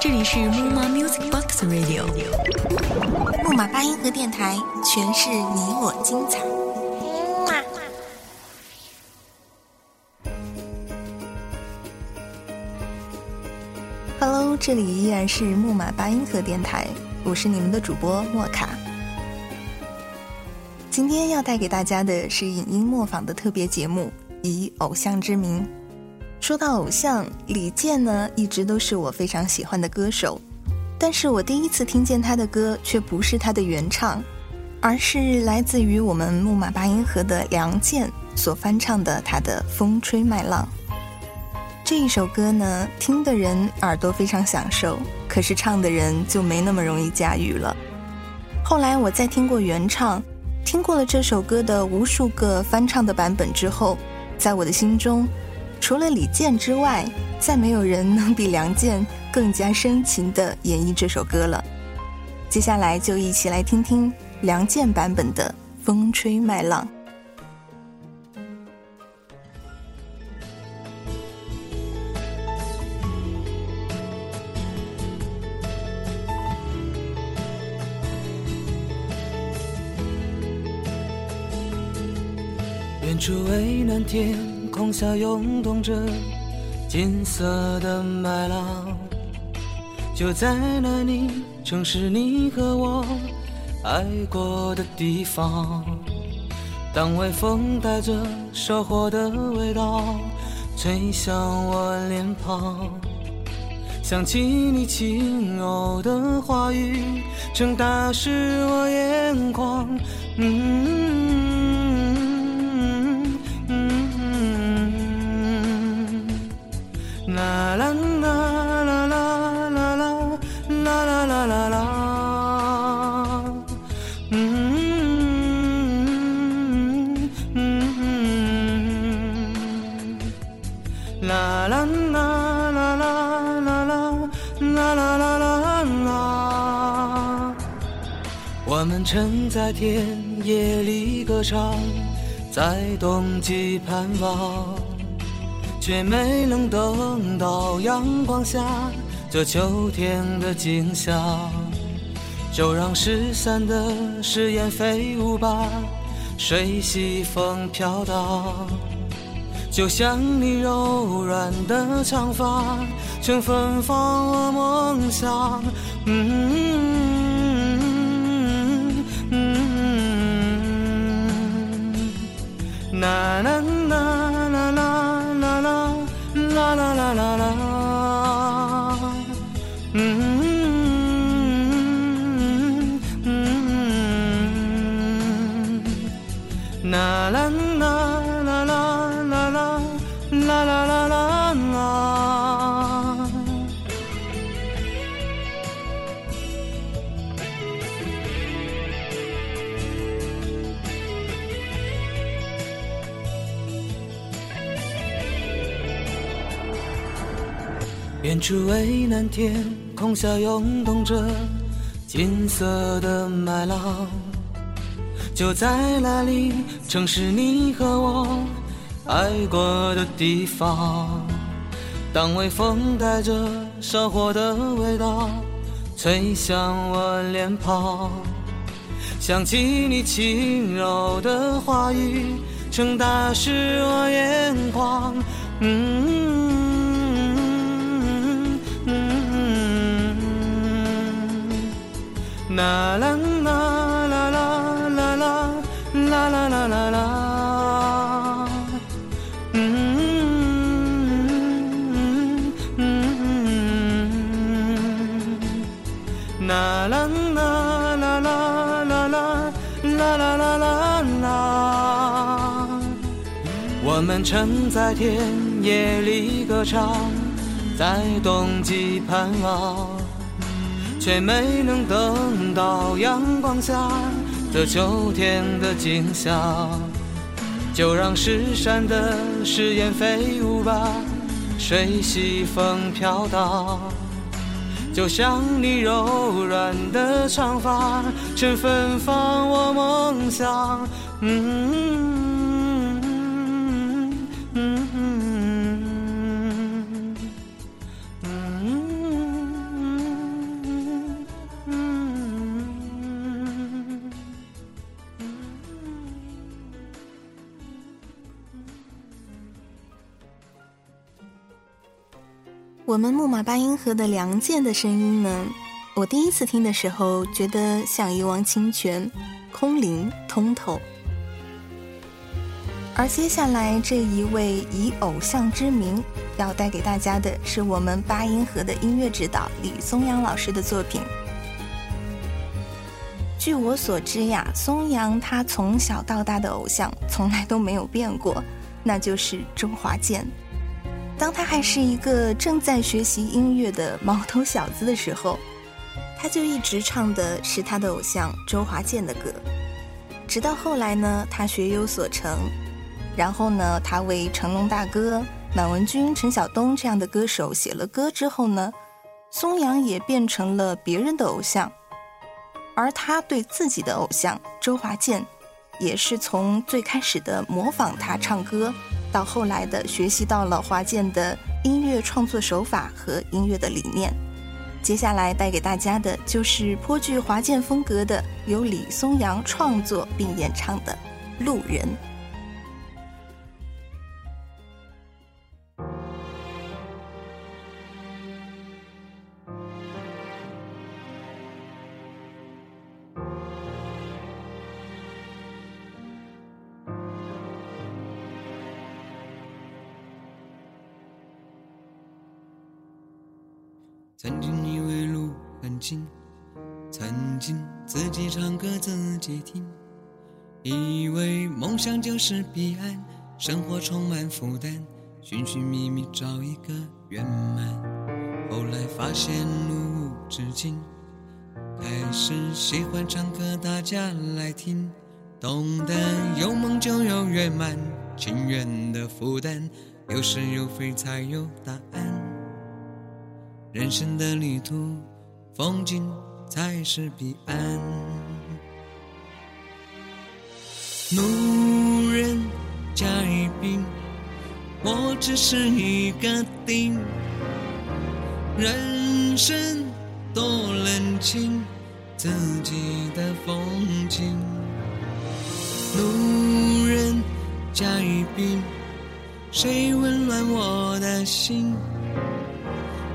这里是木马 Music Box Radio，木马八音盒电台，诠释你我精彩。Hello，这里依然是木马八音盒电台，我是你们的主播莫卡。今天要带给大家的是影音模仿的特别节目，以偶像之名。说到偶像，李健呢一直都是我非常喜欢的歌手，但是我第一次听见他的歌却不是他的原唱，而是来自于我们木马八音盒的梁健所翻唱的他的《风吹麦浪》。这一首歌呢，听的人耳朵非常享受，可是唱的人就没那么容易驾驭了。后来我再听过原唱，听过了这首歌的无数个翻唱的版本之后，在我的心中。除了李健之外，再没有人能比梁健更加深情地演绎这首歌了。接下来就一起来听听梁健版本的《风吹麦浪》。远处蔚蓝天。空下涌动着金色的麦浪，就在那里，城市你和我爱过的地方。当微风带着收获的味道吹向我脸庞，想起你轻柔的话语，正打湿我眼眶。嗯。啦啦啦啦啦啦啦啦啦啦啦，嗯嗯，啦啦啦啦啦啦啦啦啦啦啦，我们曾在田野里歌唱，在冬季盼望。却没能等到阳光下这秋天的景象，就让失散的誓言飞舞吧，随西风飘荡。就像你柔软的长发，曾芬芳我梦想。嗯嗯嗯，啦啦啦。la la la la 远处蔚蓝天空下涌动着金色的麦浪，就在那里，曾是你和我爱过的地方。当微风带着收获的味道吹向我脸庞，想起你轻柔的话语，曾打湿我眼眶。嗯。啦啦啦啦啦啦啦啦啦啦啦啦，嗯嗯嗯嗯，啦啦啦啦啦啦啦啦啦啦啦啦，我们曾在田野里歌唱，在冬季盼望。却没能等到阳光下的秋天的景象，就让失散的誓言飞舞吧，随西风飘荡。就像你柔软的长发，曾芬芳我梦想。嗯我们木马八音盒的梁健的声音呢？我第一次听的时候，觉得像一汪清泉，空灵通透。而接下来这一位以偶像之名要带给大家的是我们八音盒的音乐指导李松阳老师的作品。据我所知呀，松阳他从小到大的偶像从来都没有变过，那就是周华健。当他还是一个正在学习音乐的毛头小子的时候，他就一直唱的是他的偶像周华健的歌。直到后来呢，他学有所成。然后呢，他为成龙大哥、满文军、陈晓东这样的歌手写了歌之后呢，松阳也变成了别人的偶像，而他对自己的偶像周华健，也是从最开始的模仿他唱歌，到后来的学习到了华健的音乐创作手法和音乐的理念。接下来带给大家的就是颇具华健风格的，由李松阳创作并演唱的《路人》。曾经以为路很近，曾经自己唱歌自己听，以为梦想就是彼岸，生活充满负担，寻寻觅觅找一个圆满。后来发现路无止境，开始喜欢唱歌，大家来听，懂得有梦就有圆满，情愿的负担，有是有非才有答案。人生的旅途，风景才是彼岸。路人甲乙丙，我只是一个丁。人生多冷清，自己的风景。路人甲乙丙，谁温暖我的心？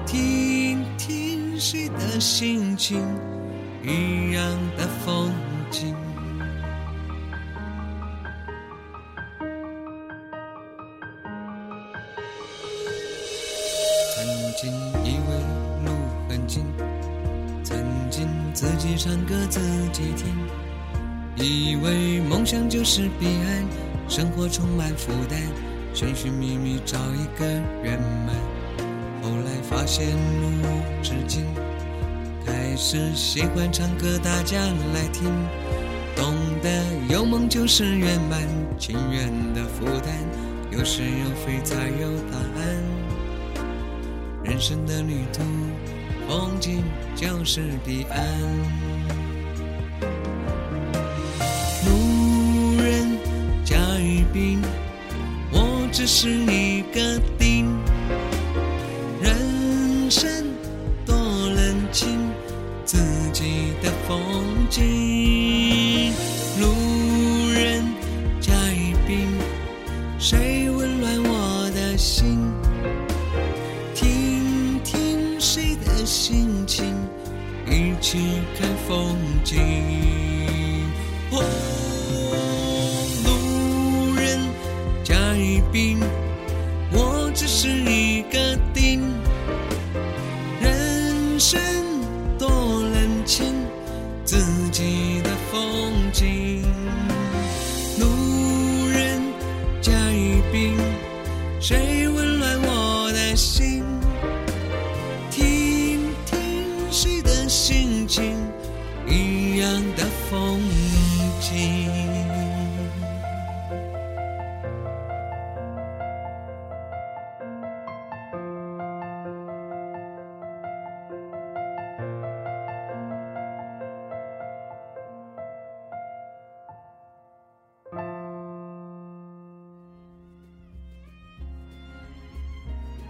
听听谁的心情，一样的风景。曾经以为路很近，曾经自己唱歌自己听，以为梦想就是彼岸，生活充满负担，寻寻觅觅找一个圆满。后来发现路无止境，开始喜欢唱歌，大家来听，懂得有梦就是圆满，情愿的负担，有是有非才有答案。人生的旅途，风景就是彼岸。路人甲乙丙，我只是一个己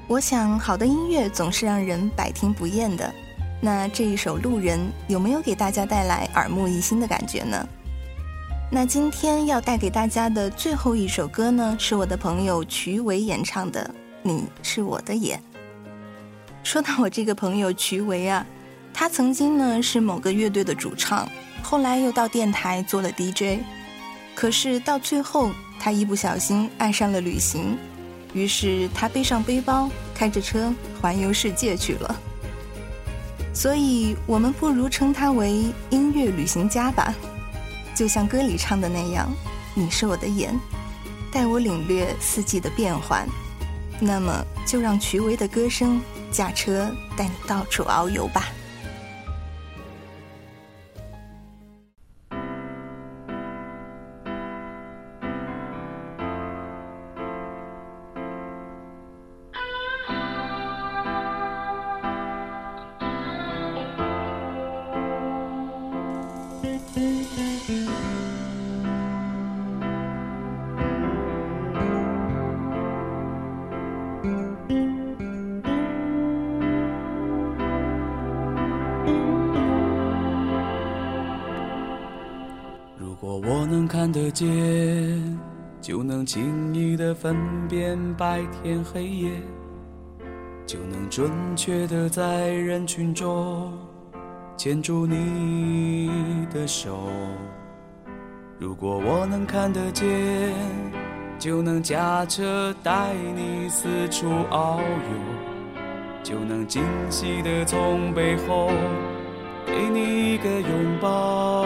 我想，好的音乐总是让人百听不厌的。那这一首《路人》有没有给大家带来耳目一新的感觉呢？那今天要带给大家的最后一首歌呢，是我的朋友曲伟演唱的《你是我的眼》。说到我这个朋友瞿维啊，他曾经呢是某个乐队的主唱，后来又到电台做了 DJ，可是到最后他一不小心爱上了旅行，于是他背上背包，开着车环游世界去了。所以我们不如称他为音乐旅行家吧，就像歌里唱的那样：“你是我的眼，带我领略四季的变换。”那么就让瞿维的歌声。驾车带你到处遨游吧。看得见，就能轻易的分辨白天黑夜，就能准确的在人群中牵住你的手。如果我能看得见，就能驾车带你四处遨游，就能惊喜的从背后给你一个拥抱。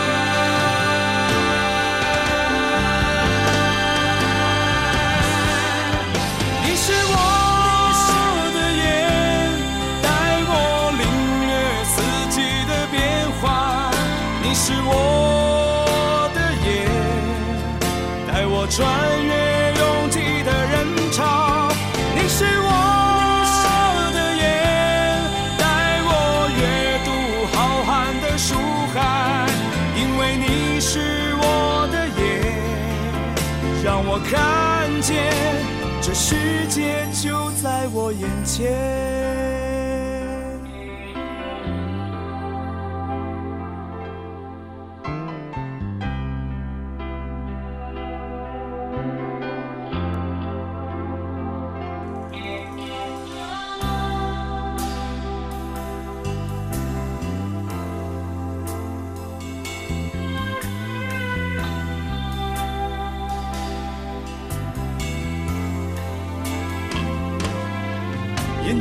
我看见这世界就在我眼前。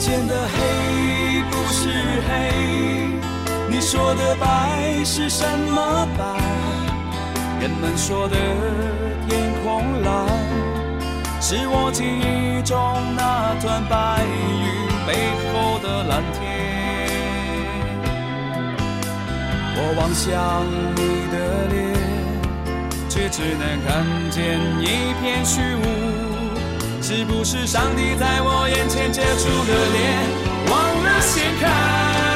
前的黑不是黑，你说的白是什么白？人们说的天空蓝，是我记忆中那团白云背后的蓝天。我望向你的脸，却只能看见一片虚无。是不是上帝在我眼前遮住了脸，忘了掀开？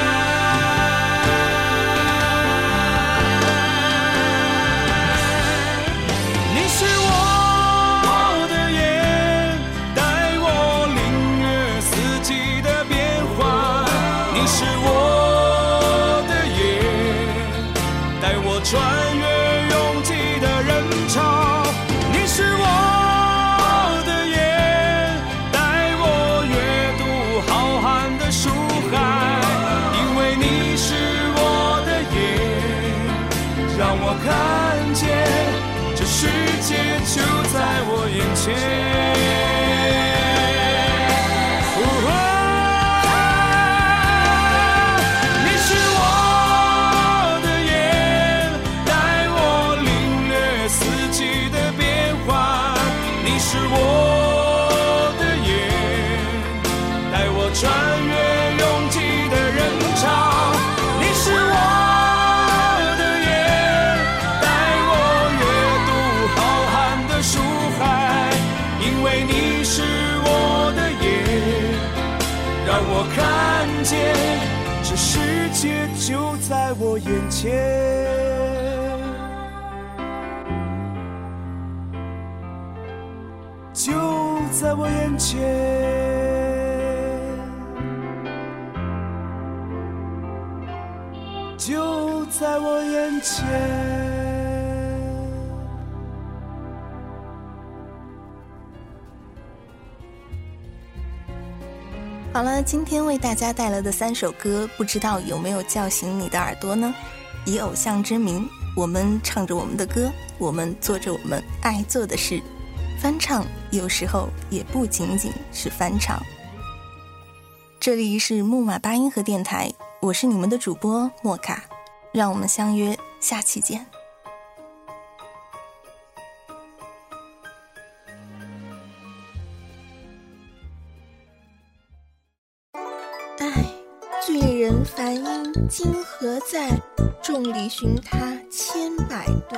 界就在我眼前。就在我眼前，就在我眼前。就在我眼前。好了，今天为大家带来的三首歌，不知道有没有叫醒你的耳朵呢？以偶像之名，我们唱着我们的歌，我们做着我们爱做的事。翻唱有时候也不仅仅是翻唱。这里是木马八音盒电台，我是你们的主播莫卡，让我们相约下期见。人梵音今何在？众里寻他千百度，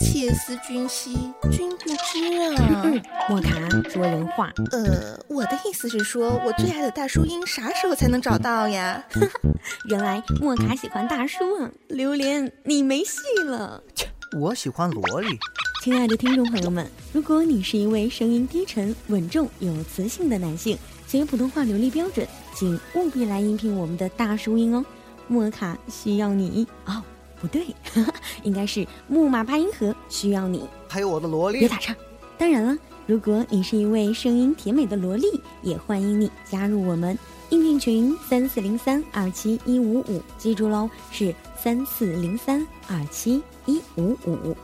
切思君兮君不知啊！莫卡说人话。呃，我的意思是说，我最爱的大叔音啥时候才能找到呀？原来莫卡喜欢大叔啊！榴莲，你没戏了。切，我喜欢萝莉。亲爱的听众朋友们，如果你是一位声音低沉、稳重、有磁性的男性，且普通话流利标准。请务必来应聘我们的大叔音哦，莫卡需要你哦，不对，应该是木马八音盒需要你，还有我的萝莉，别打岔。当然了，如果你是一位声音甜美的萝莉，也欢迎你加入我们应聘群三四零三二七一五五，记住喽，是三四零三二七一五五。